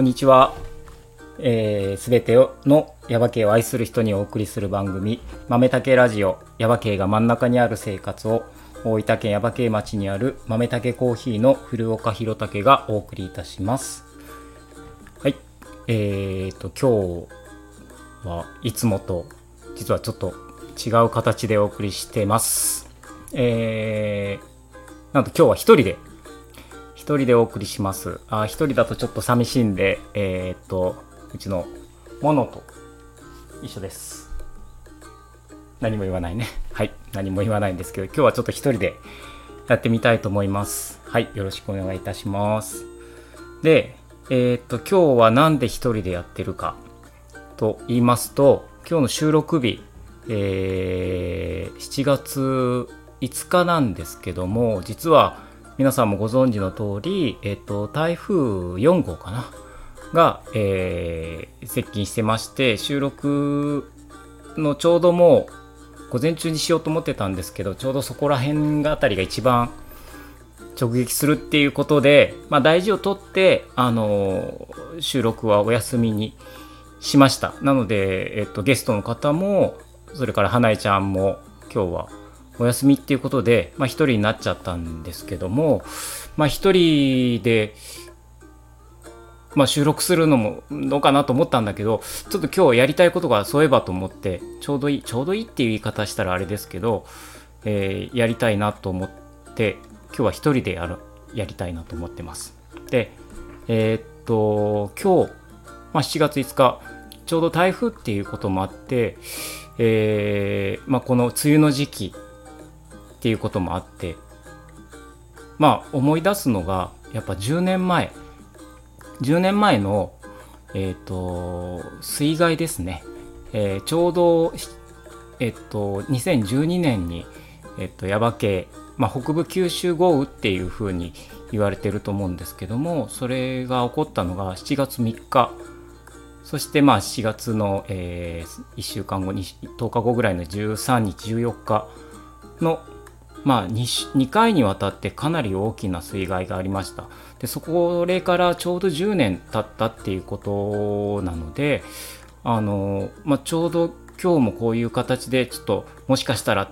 こんにちは。す、えー、べ、てのヤバ系を愛する人にお送りする番組、豆竹ラジオ、ヤバ系が真ん中にある生活を、大分県ヤバ系町にある豆竹コーヒーの古岡弘武がお送りいたします。はい。えーと、今日はいつもと、実はちょっと違う形でお送りしてます。えー、なんと今日は一人で一人でお送りします。あ、一人だとちょっと寂しいんで、えー、っと、うちのモノと一緒です。何も言わないね。はい。何も言わないんですけど、今日はちょっと一人でやってみたいと思います。はい。よろしくお願いいたします。で、えー、っと、今日は何で一人でやってるかと言いますと、今日の収録日、えー、7月5日なんですけども、実は皆さんもご存知の通り、えっと、台風4号かな？が、えー、接近してまして収録のちょうどもう午前中にしようと思ってたんですけどちょうどそこら辺があたりが一番直撃するっていうことで、まあ、大事をとって、あの収録はお休みにしました。なので、えっと、ゲストの方もそれから花江ちゃんも今日はお休みっていうことで、まあ、1人になっちゃったんですけども、まあ、1人で、まあ、収録するのもどうかなと思ったんだけどちょっと今日やりたいことがそういえばと思ってちょうどいいちょうどいいっていう言い方したらあれですけど、えー、やりたいなと思って今日は1人でやるやりたいなと思ってます。でえー、っと今日、まあ、7月5日ちょうど台風っていうこともあって、えーまあ、この梅雨の時期っていうこともあってまあ思い出すのがやっぱ10年前10年前のえっ、ー、と水害ですね、えー、ちょうどえっ、ー、と2012年にえっ、と耶馬渓、まあ、北部九州豪雨っていうふうに言われてると思うんですけどもそれが起こったのが7月3日。そしてまあ7月の、えー、1週間後に10日後ぐらいの13日14日のまあ2、2, 回にわたってかなり大きな水害がありました。でそこれからちょうど10年経ったっていうことなのであの、まあ、ちょうど今日もこういう形でちょっともしかしたら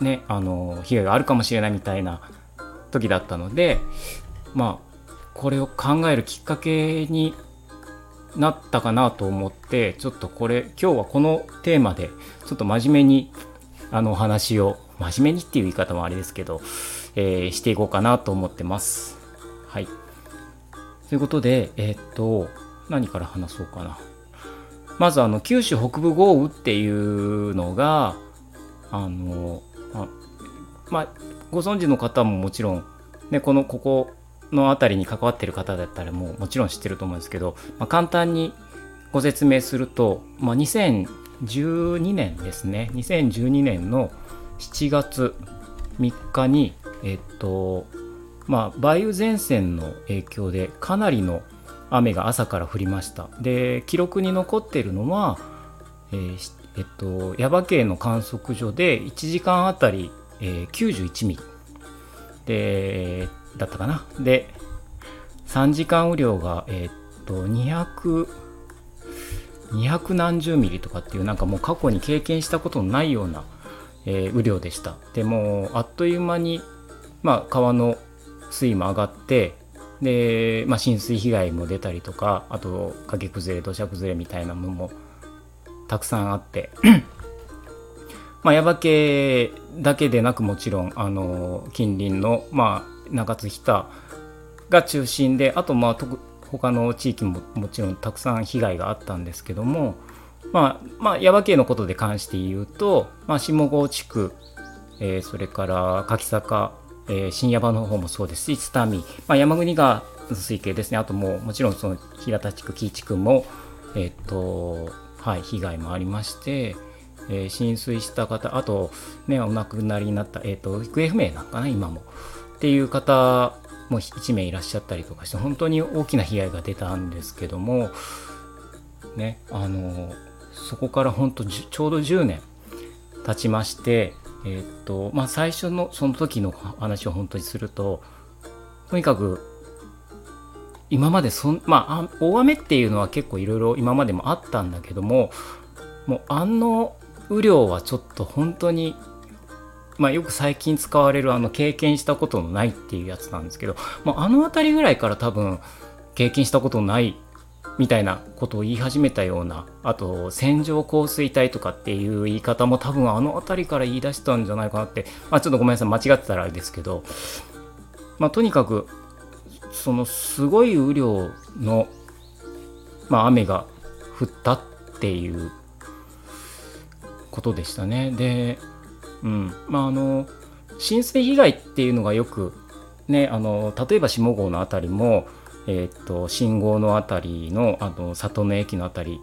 ねあの被害があるかもしれないみたいな時だったのでまあこれを考えるきっかけになったかなと思ってちょっとこれ今日はこのテーマでちょっと真面目にあのお話を真面目にっていう言い方もあれですけど、えー、していこうかなと思ってます。はい。ということで、えー、っと、何から話そうかな。まず、あの、九州北部豪雨っていうのが、あの、ままあ、ご存知の方ももちろん、ね、この、ここの辺りに関わってる方だったらもうもちろん知ってると思うんですけど、まあ、簡単にご説明すると、まあ、2012年ですね2012年の7月3日に、えっと、まあ、梅雨前線の影響でかなりの雨が朝から降りました。で、記録に残っているのは、えー、えっと、耶馬渓の観測所で1時間あたり、えー、91ミリで、だったかな。で、3時間雨量が、えー、っと、200、200何十ミリとかっていうなんかもう過去に経験したことのないようなえー、雨量でした。でもあっという間に、まあ、川の水位も上がってで、まあ、浸水被害も出たりとかあと崖崩れ土砂崩れみたいなものもたくさんあって まあ、耶馬渓だけでなくもちろんあの近隣の、まあ、中津日田が中心であとまあ他の地域ももちろんたくさん被害があったんですけども、まあ、まあ、耶馬渓のことで関して言うと、まあ、下郷地区、えー、それから柿坂、えー、新耶馬の方もそうですし、津民、まあ、山国川の水系ですね、あともう、もちろんその平田地区、紀伊地区も、えっ、と、はい、被害もありまして、えー、浸水した方、あと、ね、お亡くなりになった、えっ、と、行方不明なんかな、今も。っていう方も1名いらっしゃったりとかして、本当に大きな被害が出たんですけども、ね、あの、そこから本当ちょうど10年経ちまして、えー、っとまあ、最初のその時の話を本当にするととにかく今までそんまあ大雨っていうのは結構いろいろ今までもあったんだけどももうあの雨量はちょっと本当にまあ、よく最近使われるあの経験したことのないっていうやつなんですけど、まあ、あの辺りぐらいから多分経験したことないみたいなことを言い始めたようなあと線状降水帯とかっていう言い方も多分あの辺りから言い出したんじゃないかなって、まあ、ちょっとごめんなさい間違ってたらあれですけど、まあ、とにかくそのすごい雨量の、まあ、雨が降ったっていうことでしたね。で、うんまあ、あの浸水被害っていうのがよくねあの例えば下郷の辺りも、えー、っと信号の辺りのあの里の駅の辺り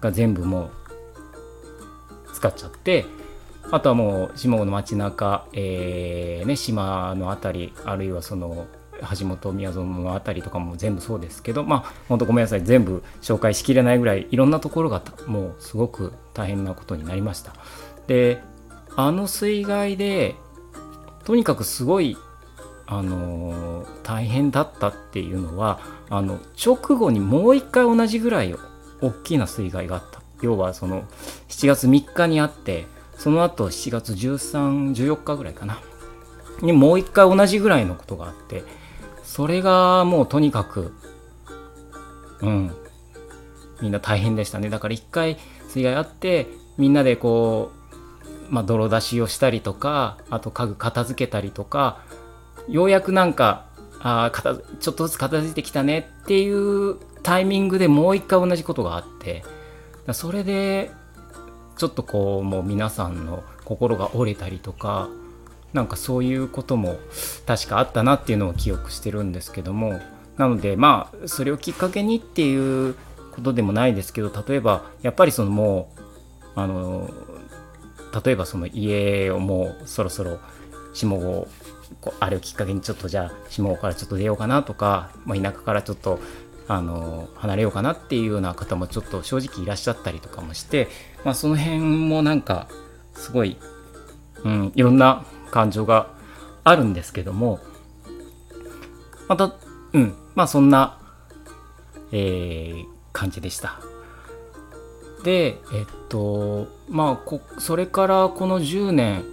が全部もう使っちゃってあとはもう下郷の街中、えーね、島の辺りあるいはその橋本宮園の辺りとかも全部そうですけどまあ本当ごめんなさい全部紹介しきれないぐらいいろんなところがもうすごく大変なことになりました。であの水害でとにかくすごいあの、大変だったっていうのはあの直後にもう一回同じぐらい大きな水害があった。要はその7月3日にあってその後7月1314日ぐらいかな。にもう一回同じぐらいのことがあってそれがもうとにかくうん。みんな大変でしたね。だから一回水害あってみんなでこう、まあ、泥出しをしたりとかあと家具片付けたりとかようやくなんかあ片ちょっとずつ片付いてきたねっていうタイミングでもう一回同じことがあってそれでちょっとこうもう皆さんの心が折れたりとかなんかそういうことも確かあったなっていうのを記憶してるんですけどもなのでまあそれをきっかけにっていうことでもないですけど例えばやっぱりそのもうあの例えばその家をもうそろそろ下郷あれをきっかけにちょっとじゃあ下からちょっと出ようかなとか、まあ、田舎からちょっとあの離れようかなっていうような方もちょっと正直いらっしゃったりとかもして、まあ、その辺もなんかすごい、うん、いろんな感情があるんですけどもまたうんまあそんな、えー、感じでした。でえっとまあこそれからこの10年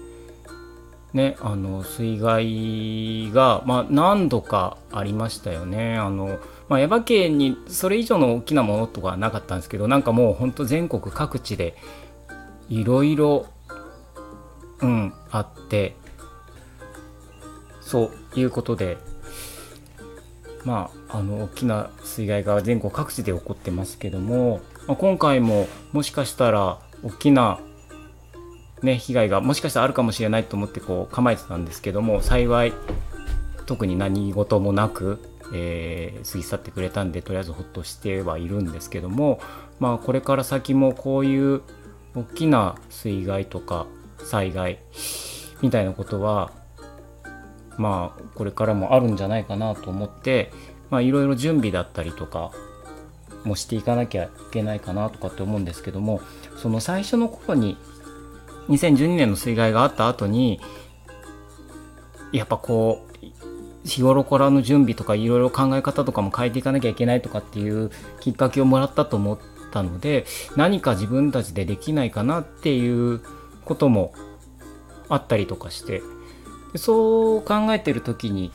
ねあの水害が、まあ、何度かありましたよね。あの、まあ、耶馬渓にそれ以上の大きなものとかはなかったんですけどなんかもうほんと全国各地でいろいろうんあってそういうことでまああの大きな水害が全国各地で起こってますけども、まあ、今回ももしかしたら大きなね、被害がもしかしたらあるかもしれないと思ってこう構えてたんですけども幸い特に何事もなく、えー、過ぎ去ってくれたんでとりあえずほっとしてはいるんですけども、まあ、これから先もこういう大きな水害とか災害みたいなことはまあこれからもあるんじゃないかなと思っていろいろ準備だったりとかもしていかなきゃいけないかなとかって思うんですけどもその最初の頃に2012年の水害があった後にやっぱこう日頃からの準備とかいろいろ考え方とかも変えていかなきゃいけないとかっていうきっかけをもらったと思ったので何か自分たちでできないかなっていうこともあったりとかしてそう考えてる時に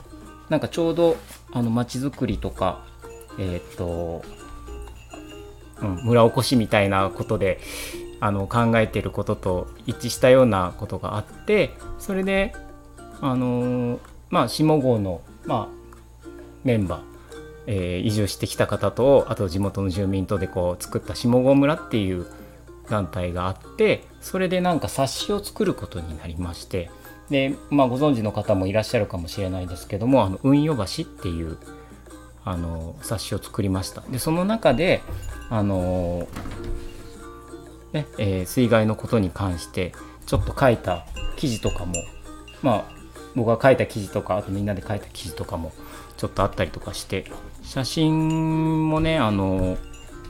なんかちょうどあの街づくりとかえっ、と、うん、村おこしみたいなことであの考えてることと一致したようなことがあってそれであのまあ下郷の、まあ、メンバーえー、移住してきた方とあと地元の住民とでこう作った下郷村っていう団体があってそれでなんか冊子を作ることになりましてで、まあ、ご存知の方もいらっしゃるかもしれないですけども「あの運よ橋」っていうあの冊子を作りました。でその中であのねえー、水害のことに関してちょっと書いた記事とかもまあ僕が書いた記事とかあとみんなで書いた記事とかもちょっとあったりとかして写真もねあの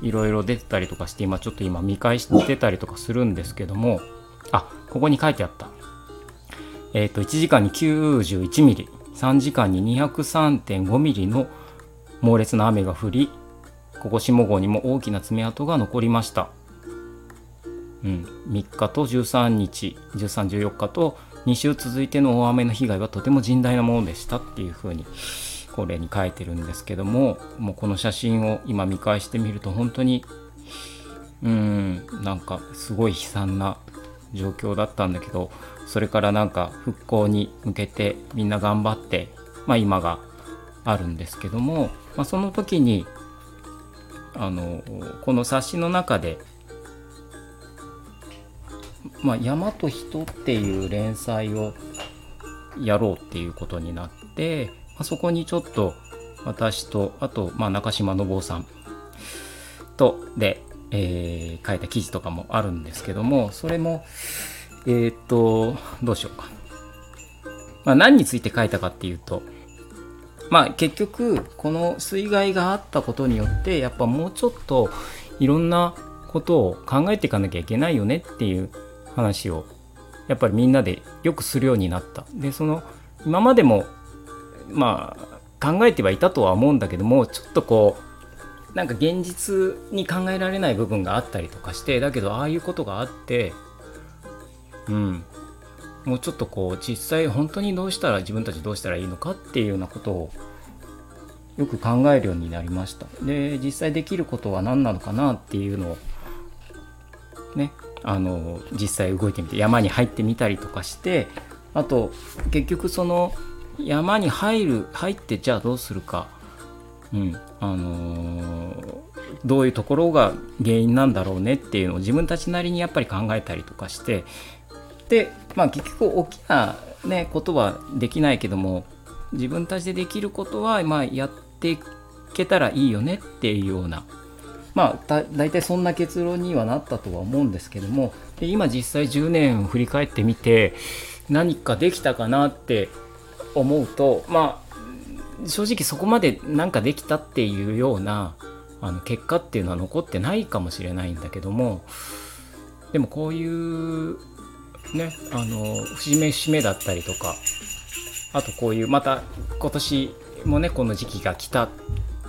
いろいろ出てたりとかして今ちょっと今見返してたりとかするんですけどもあここに書いてあった。えっ、ー、と1時間に91ミリ3時間に203.5ミリの猛烈な雨が降りここ下郷にも大きな爪痕が残りました、うん、3日と13日1314日と2週続いての大雨の被害はとても甚大なものでしたっていうふうにこれに書いてるんですけどももうこの写真を今見返してみると本当にうんなんかすごい悲惨な状況だったんだけどそれからなんか復興に向けてみんな頑張って、まあ、今があるんですけども、まあ、その時にあのこの冊子の中で「まあ、山と人」っていう連載をやろうっていうことになって、まあ、そこにちょっと私とあと、まあ、中島信夫さんとで、えー、書いた記事とかもあるんですけどもそれもえー、っとどうしようか、まあ、何について書いたかっていうとまあ結局この水害があったことによってやっぱもうちょっといろんなことを考えていかなきゃいけないよねっていう話をやっぱりみんなでよくするようになった。でその今までもまあ考えてはいたとは思うんだけどもちょっとこうなんか現実に考えられない部分があったりとかしてだけどああいうことがあってうんもうちょっとこう実際本当にどうしたら自分たちどうしたらいいのかっていうようなことをよく考えるようになりましたで実際できることは何なのかなっていうのをねあの実際動いてみて山に入ってみたりとかしてあと結局その山に入る入ってじゃあどうするか、うんあのー、どういうところが原因なんだろうねっていうのを自分たちなりにやっぱり考えたりとかしてで、まあ、結局大きな、ね、ことはできないけども自分たちでできることは、まあ、やっていけたらいいよねっていうようなまあ大体そんな結論にはなったとは思うんですけどもで今実際10年振り返ってみて何かできたかなって思うとまあ正直そこまで何かできたっていうようなあの結果っていうのは残ってないかもしれないんだけどもでもこういうねあの節目節目だったりとかあとこういうまた今年もねこの時期が来たっ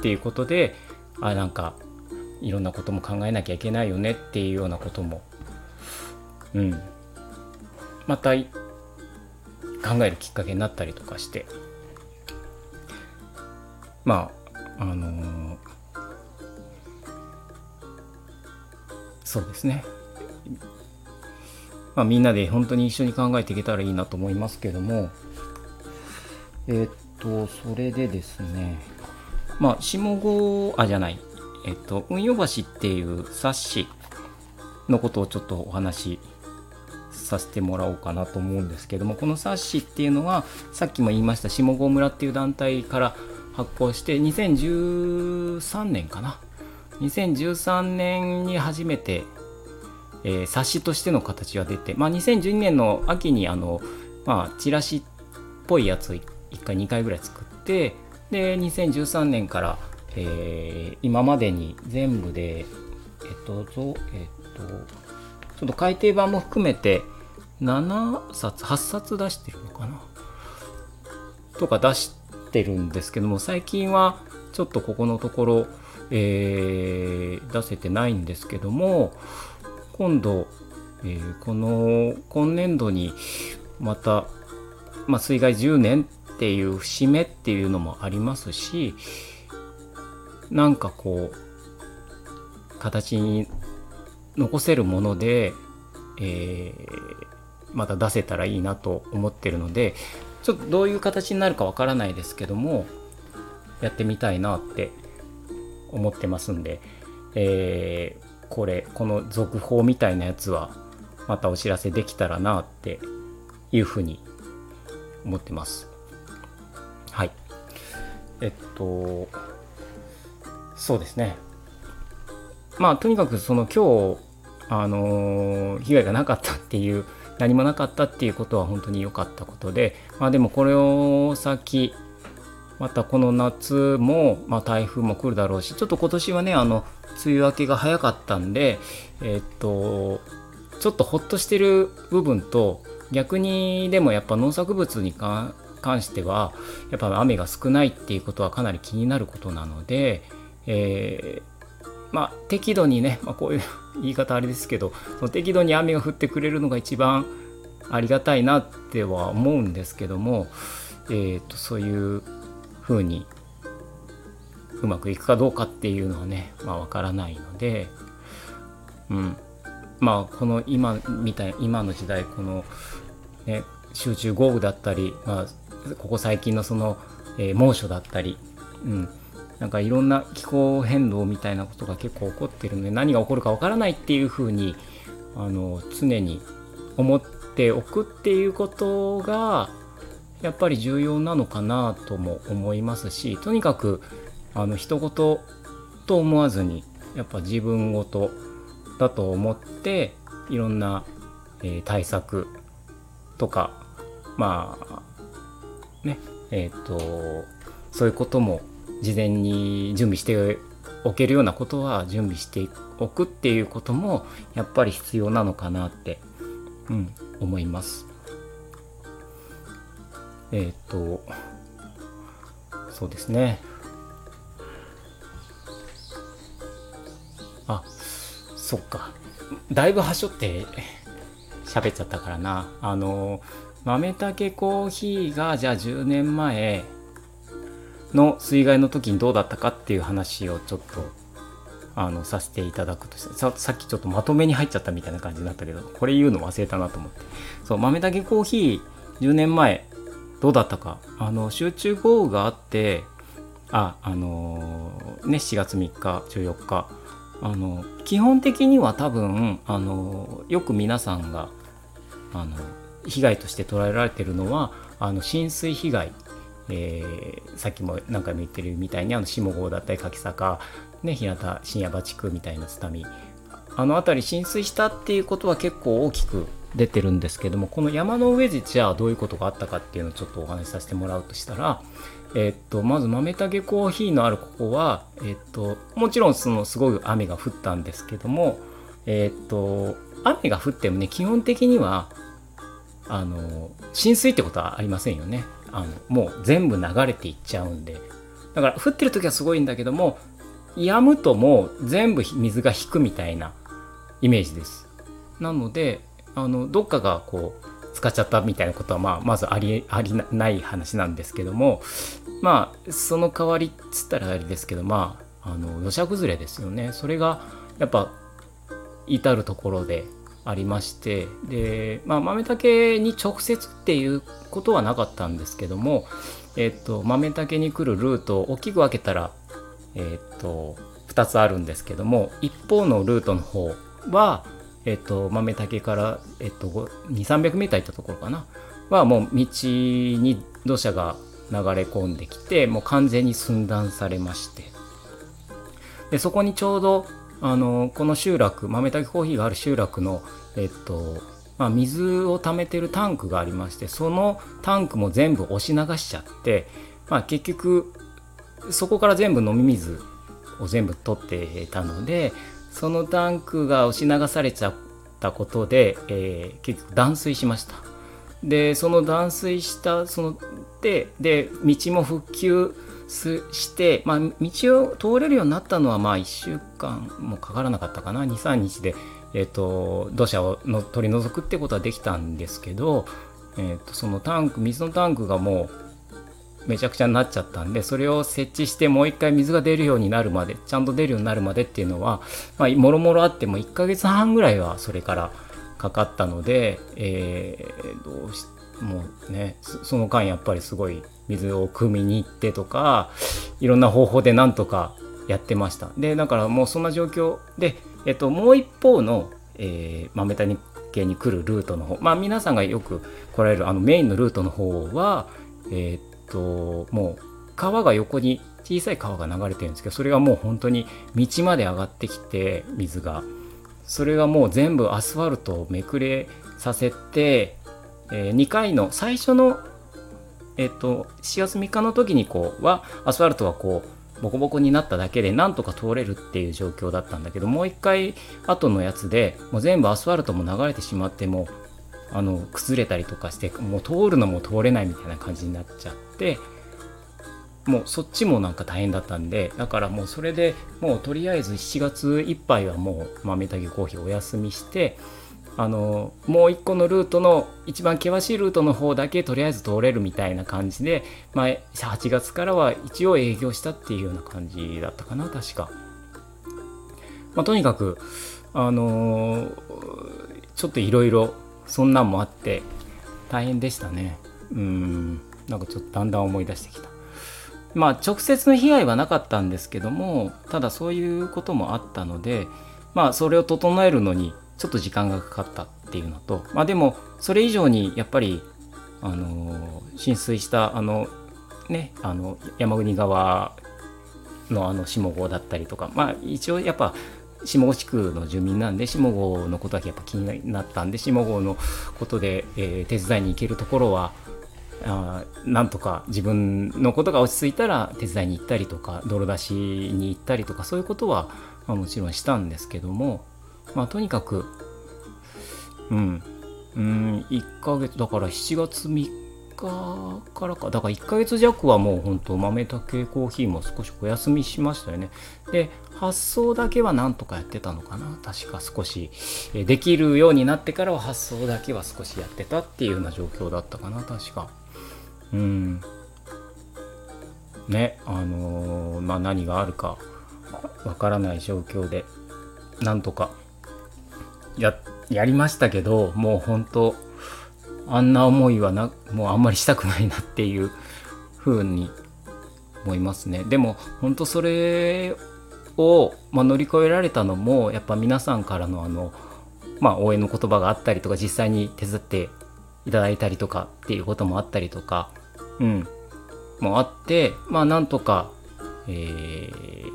ていうことであなんかいろんなことも考えなきゃいけないよねっていうようなことも。うん。また考えるきっかけになったりとかして。まああのー、そうですね。まあ、みんなで本当に一緒に考えていけたらいいなと思いますけども。えー、っとそれでですね。まあ下郷あじゃない。えっと運用橋っていう冊子のことをちょっとお話しさせてもらおうかなと思うんですけどもこの冊子っていうのはさっきも言いました下郷村っていう団体から発行して2013年かな？2013年に初めてえー、冊子としての形が出て、まあ、2012年の秋にあの、まあ、チラシっぽいやつを1回2回ぐらい作ってで2013年から、えー、今までに全部でえっとえっとちょっと改訂版も含めて7冊8冊出してるのかな？とか出してるんですけども最近はちょっとここのところ、えー、出せてないんですけども今度、えー、この今年度にまた、まあ、水害10年っていう節目っていうのもありますしなんかこう形に残せるもので、えー、また出せたらいいなと思ってるのでちょっとどういう形になるかわからないですけどもやってみたいなって思ってますんで、えー、これこの続報みたいなやつはまたお知らせできたらなっていうふうに思ってます。はい。えっとそうですね。まあとにかくその今日あの被害がなかったっていう何もなかったっていうことは本当に良かったことでまあでもこれを先またこの夏も、まあ、台風も来るだろうしちょっと今年はねあの梅雨明けが早かったんでえー、っとちょっとほっとしてる部分と逆にでもやっぱ農作物に関関してはやっぱ雨が少ないっていうことはかなり気になることなので、えー、まあ適度にね、まあ、こういう 言い方あれですけどその適度に雨が降ってくれるのが一番ありがたいなっては思うんですけども、えーと、そういうふうにうまくいくかどうかっていうのはねまあ分からないので、うん、まあこの今みたい今の時代この、ね、集中豪雨だったり、まあ、ここ最近のその、えー、猛暑だったり、うん、なんかいろんな気候変動みたいなことが結構起こってるので何が起こるかわからないっていうふうにあの常に思っておくっていうことがやっぱり重要なのかなとも思いますしとにかくあの人事と思わずにやっぱ自分ごとだと思っていろんな、えー、対策とかまあねえっ、ー、とそういうことも事前に準備しておけるようなことは準備しておくっていうこともやっぱり必要なのかなって、うん、思います。えっ、ー、とそうですね。あそっか。だいぶはしょって喋っちゃったからな。あの豆たけコーヒーがじゃあ10年前の水害の時にどうだったかっていう話をちょっとあのさせていただくとさっきちょっとまとめに入っちゃったみたいな感じになったけどこれ言うの忘れたなと思って。そう豆だけコーヒー10年前どうだったか？あの集中豪雨があってああのー、ね7月3日14日あの基本的には多分あのよく皆さんがあの被害として捉えられてるのはあの浸水被害、えー、さっきも何回も言ってるみたいにあの下郷だったり柿坂、ね、日向深夜場地区みたいな津波あの辺り浸水したっていうことは結構大きく出てるんですけどもこの山の上でじゃあどういうことがあったかっていうのをちょっとお話しさせてもらうとしたら、えー、っとまず豆たけコーヒーのあるここは、えー、っともちろんそのすごい雨が降ったんですけども、えー、っと雨が降ってもね基本的にはあの浸水ってことはありませんよね。あのもう全部流れていっちゃうんで。だから降ってる時はすごいんだけども止むともう全部水が引くみたいなイメージです。なのであのどっかがこう使っちゃったみたいなことは、まあ、まずありありない話なんですけどもまあその代わりっつったらあれですけどまああの土砂崩れですよね。それがやっぱ至る所でありましてで、まあ、豆竹に直接っていうことはなかったんですけども、えっと、豆竹に来るルートを大きく分けたら、えっと、2つあるんですけども一方のルートの方は、えっと、豆竹から、えっと、2300メーター行ったところかな。はもう道に土砂が流れ込んできてもう完全に寸断されまして。でそこにちょうどあのこの集落豆炊きコーヒーがある集落の、えっとまあ、水を溜めてるタンクがありましてそのタンクも全部押し流しちゃって、まあ、結局そこから全部飲み水を全部取ってたのでそのタンクが押し流されちゃったことで、えー、結局断水しました。でその断水したそのでで道も復旧して、まあ、道を通れるようになったのはまあ1週間もかからなかったかな。23日で、えーと、土砂をの取り除くってことはできたんですけど、えーと、そのタンク水のタンクがもうめちゃくちゃになっちゃったんでそれを設置してもう一回水が出るようになるまでちゃんと出るようになるまでっていうのは、もろもろあっても1ヶ月半ぐらいはそれからかかったので、えー、どうしもうねその間やっぱりすごい水を汲みに行ってとかいろんな方法でなんとかやってました。でだからもうそんな状況で、えっと、もう一方の、えー、豆谷系に来るルートの方まあ皆さんがよく来られるあのメインのルートの方はえー、っともう川が横に小さい川が流れてるんですけどそれがもう本当に道まで上がってきて水が。それがもう全部アスファルトをめくれさせて、えー、2回の最初のえっと、4月3日の時にこうはアスファルトはこうボコボコになっただけでなんとか通れるっていう状況だったんだけどもう一回後のやつでもう全部アスファルトも流れてしまってもあの崩れたりとかしてもう通るのも通れないみたいな感じになっちゃってもうそっちもなんか大変だったんでだからもうそれでもうとりあえず7月いっぱいはもう豆たけコーヒーお休みしてあのもう一個のルートの一番険しいルートの方だけとりあえず通れるみたいな感じで、まあ、8月からは一応営業したっていうような感じだったかな確か。まあ、とにかくあのー、ちょっといろいろそんなんもあって大変でしたね。うん。なんかちょっとだんだん思い出してきた。まあ直接の被害はなかったんですけどもただそういうこともあったのでまあそれを整えるのにちょっと時間がかかったっていうのとまあでもそれ以上にやっぱりあの、浸水したあのねあの山国川のあの下郷だったりとかまあ一応やっぱ下郷地区の住民なんで下郷のことだけやっぱ気になったんで下郷のことで、えー、手伝いに行けるところはあなんとか自分のことが落ち着いたら手伝いに行ったりとか泥出しに行ったりとかそういうことは、まあ、もちろんしたんですけども、まあ、とにかくうんうん1ヶ月だから7月3日からかだから1ヶ月弱はもう本当豆たけコーヒーも少しお休みしましたよね。で発送だけはなんとかやってたのかな。確か少しできるようになってからは発送だけは少しやってたっていうような状況だったかな確か。うん。ねあのー、まあ何があるかわからない状況でなんとかややりましたけどもう本当あんな思いはなもうあんまりしたくないなっていう風に思いますね。でも本当それを、まあ、乗り越えられたのもやっぱ皆さんからのあの、まあ、応援の言葉があったりとか実際に手伝っていただいたりとかっていうこともあったりとかうんもあってまあなんとかえー、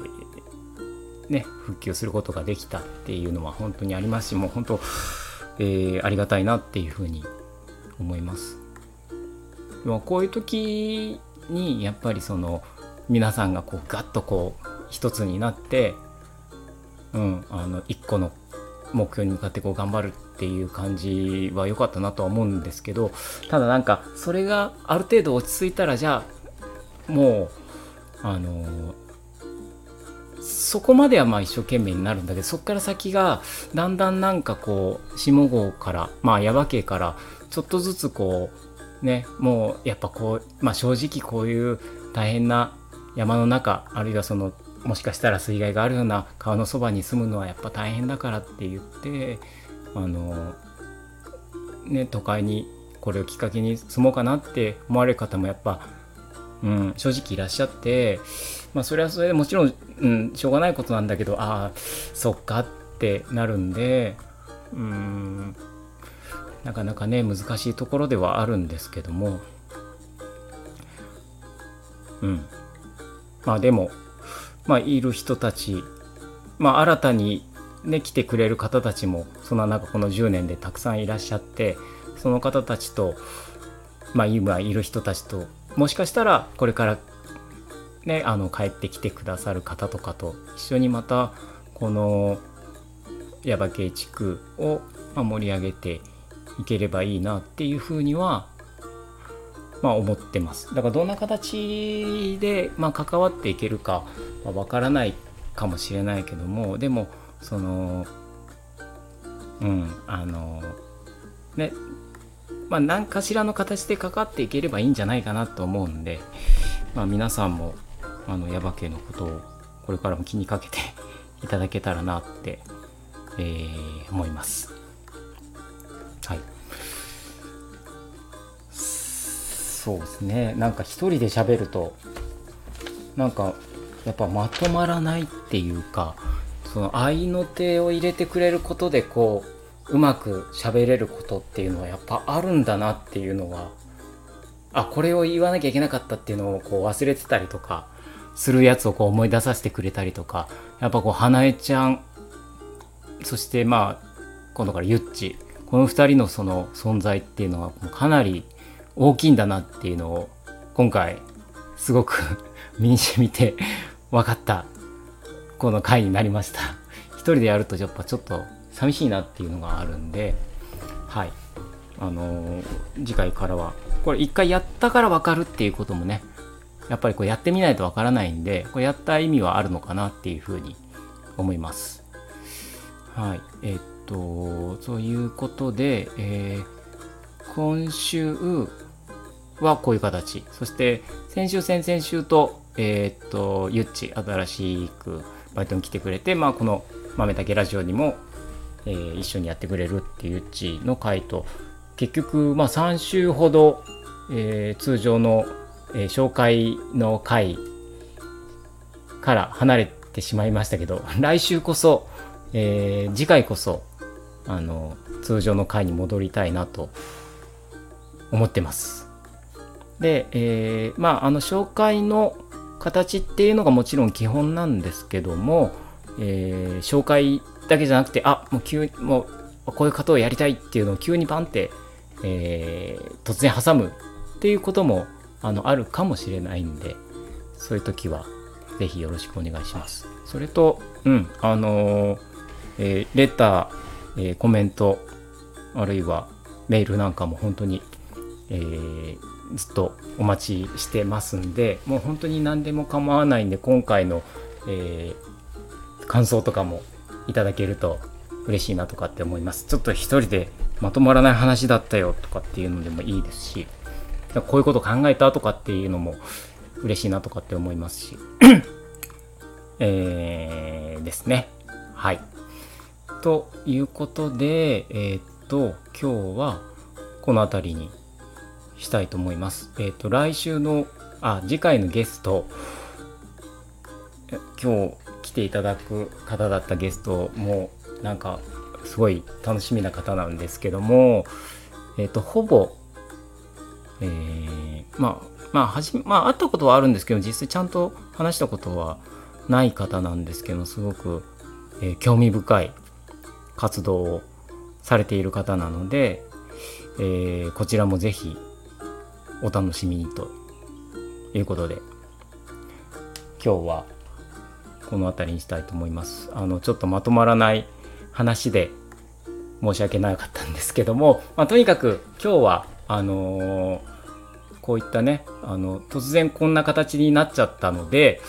ね復旧することができたっていうのは本当にありますしもう本当、えー、ありがたいなっていうふうに思います。でもこういう時にやっぱりその皆さんがこうガッとこう一つになって、うん、あの一個の目標に向かってこう頑張るっていう感じは良かったなとは思うんですけどただなんかそれがある程度落ち着いたらじゃあもうあのそこまではまあ一生懸命になるんだけどそこから先がだんだんなんかこう下郷からまあ耶馬渓からちょっとずつこうねもうやっぱこうまあ正直こういう大変な山の中あるいはそのもしかしたら水害があるような川のそばに住むのはやっぱ大変だからって言ってあのね都会にこれをきっかけに住もうかなって思われる方もやっぱ、うん、正直いらっしゃってまあそれはそれでもちろん、うん、しょうがないことなんだけどああそっかってなるんでうんなかなかね難しいところではあるんですけども。うん。まあでもまあ、いる人たち、まあ、新たに、ね、来てくれる方たちもそんな中この10年でたくさんいらっしゃってその方たちと、まあ、今いる人たちともしかしたらこれからねあの帰ってきてくださる方とかと一緒にまたこの耶馬渓地区を盛り上げていければいいなっていうふうにはまあ、思ってます。だからどんな形で、まあ、関わっていけるかわ、まあ、からないかもしれないけどもでもそのうんあのねまあ何かしらの形で関わっていければいいんじゃないかなと思うんで、まあ、皆さんもあの耶馬渓のことをこれからも気にかけて いただけたらなって、えー、思います。そうですね。なんか一人で喋るとなんかやっぱまとまらないっていうかその合いの手を入れてくれることでこううまく喋れることっていうのはやっぱあるんだなっていうのはあこれを言わなきゃいけなかったっていうのをこう忘れてたりとかするやつをこう思い出させてくれたりとかやっぱこう花江ちゃんそしてまあ今度からゆっちこの2人のその存在っていうのはかなり大きいんだなっていうのを今回すごく 身に染みて 分かったこの回になりました。一人でやるとやっぱちょっと寂しいなっていうのがあるんではい。あの次回からはこれ一回やったから分かるっていうこともねやっぱりこうやってみないと分からないんでこれやった意味はあるのかなっていうふうに思います。はい。えー、っとそういうことで、えー、今週はこういう形そして先週先々週とえー、っとゆっち新しくバイトに来てくれてまあこの豆だけラジオにもえー、一緒にやってくれるっていううちの回と結局まあ3週ほど、えー、通常の、えー、紹介の回から離れてしまいましたけど来週こそ、えー、次回こそあの通常の回に戻りたいなと思ってます。で、えー、まああの紹介の形っていうのがもちろん基本なんですけども、えー、紹介だけじゃなくてあもう急もうこういうことをやりたいっていうのを急にパンって、えー、突然挟むっていうこともあのあるかもしれないんでそういう時は是非よろしくお願いします。それとうんあのー、えー、レター、えコメントあるいはメールなんかも本当に、えずっとお待ちしてますんでもう本当に何でも構わないんで今回の、え感想とかもいただけると嬉しいなとかって思います。ちょっと一人でまとまらない話だったよとかっていうのでもいいですし、こういうこと考えたとかっていうのも嬉しいなとかって思いますし、えー、ですね。はい。ということで、えー、っと、今日はこの辺りにしたいと思います。えー、っと、来週の、あ、次回のゲスト、今日来ていただく方だったゲストもなんかすごい楽しみな方なんですけども、えっ、ー、とほぼ、えー、まあまあはじまあ会ったことはあるんですけど実際ちゃんと話したことはない方なんですけどすごく、えー、興味深い活動をされている方なので、えー、こちらもぜひお楽しみにということで今日はこの辺りにしたいと思います。あのちょっとまとまらない話で申し訳なかったんですけども、まあ、とにかく今日はあのー、こういったねあの突然こんな形になっちゃったので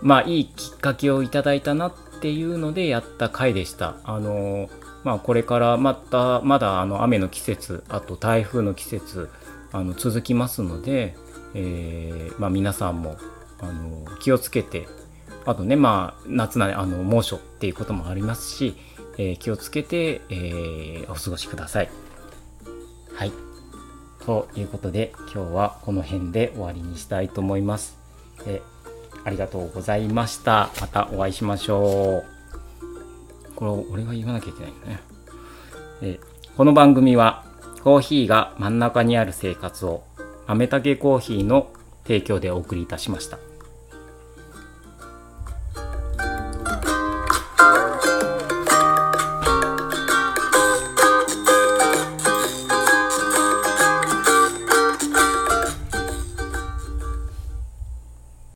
まあいいきっかけをいただいたなっていうのでやった回でした。あのー、まあ、これからまたまだあの雨の季節あと台風の季節あの続きますので、えー、まあ、皆さんもあの気をつけてあとね、まあ、夏なあの猛暑っていうこともありますし、えー、気をつけて、えー、お過ごしください。はい。ということで、今日はこの辺で終わりにしたいと思います。えありがとうございました。またお会いしましょう。これ、俺が言わなきゃいけないんだね。えこの番組は、コーヒーが真ん中にある生活を、豆たけコーヒーの提供でお送りいたしました。